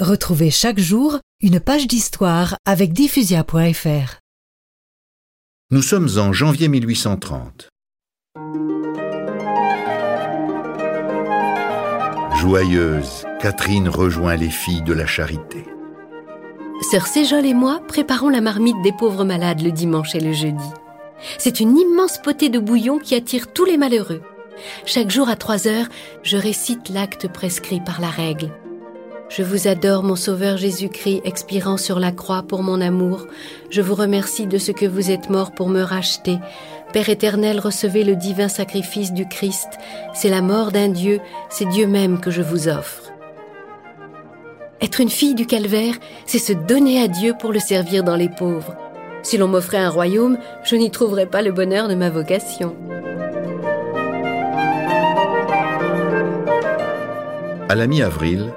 Retrouvez chaque jour une page d'histoire avec diffusia.fr. Nous sommes en janvier 1830. Joyeuse, Catherine rejoint les filles de la charité. Sœur Séjol et moi préparons la marmite des pauvres malades le dimanche et le jeudi. C'est une immense potée de bouillon qui attire tous les malheureux. Chaque jour à trois heures, je récite l'acte prescrit par la règle. Je vous adore, mon Sauveur Jésus-Christ, expirant sur la croix pour mon amour. Je vous remercie de ce que vous êtes mort pour me racheter. Père éternel, recevez le divin sacrifice du Christ. C'est la mort d'un Dieu, c'est Dieu même que je vous offre. Être une fille du calvaire, c'est se donner à Dieu pour le servir dans les pauvres. Si l'on m'offrait un royaume, je n'y trouverais pas le bonheur de ma vocation. À la mi-avril,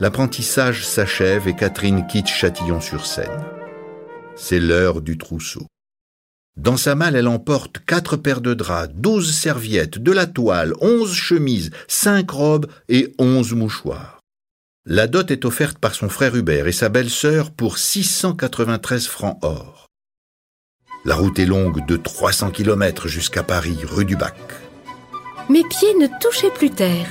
l'apprentissage s'achève et Catherine quitte Châtillon-sur-Seine. C'est l'heure du trousseau. Dans sa malle, elle emporte quatre paires de draps, douze serviettes, de la toile, onze chemises, cinq robes et onze mouchoirs. La dot est offerte par son frère Hubert et sa belle-sœur pour 693 francs or. La route est longue de 300 km jusqu'à Paris, rue du Bac. Mes pieds ne touchaient plus terre.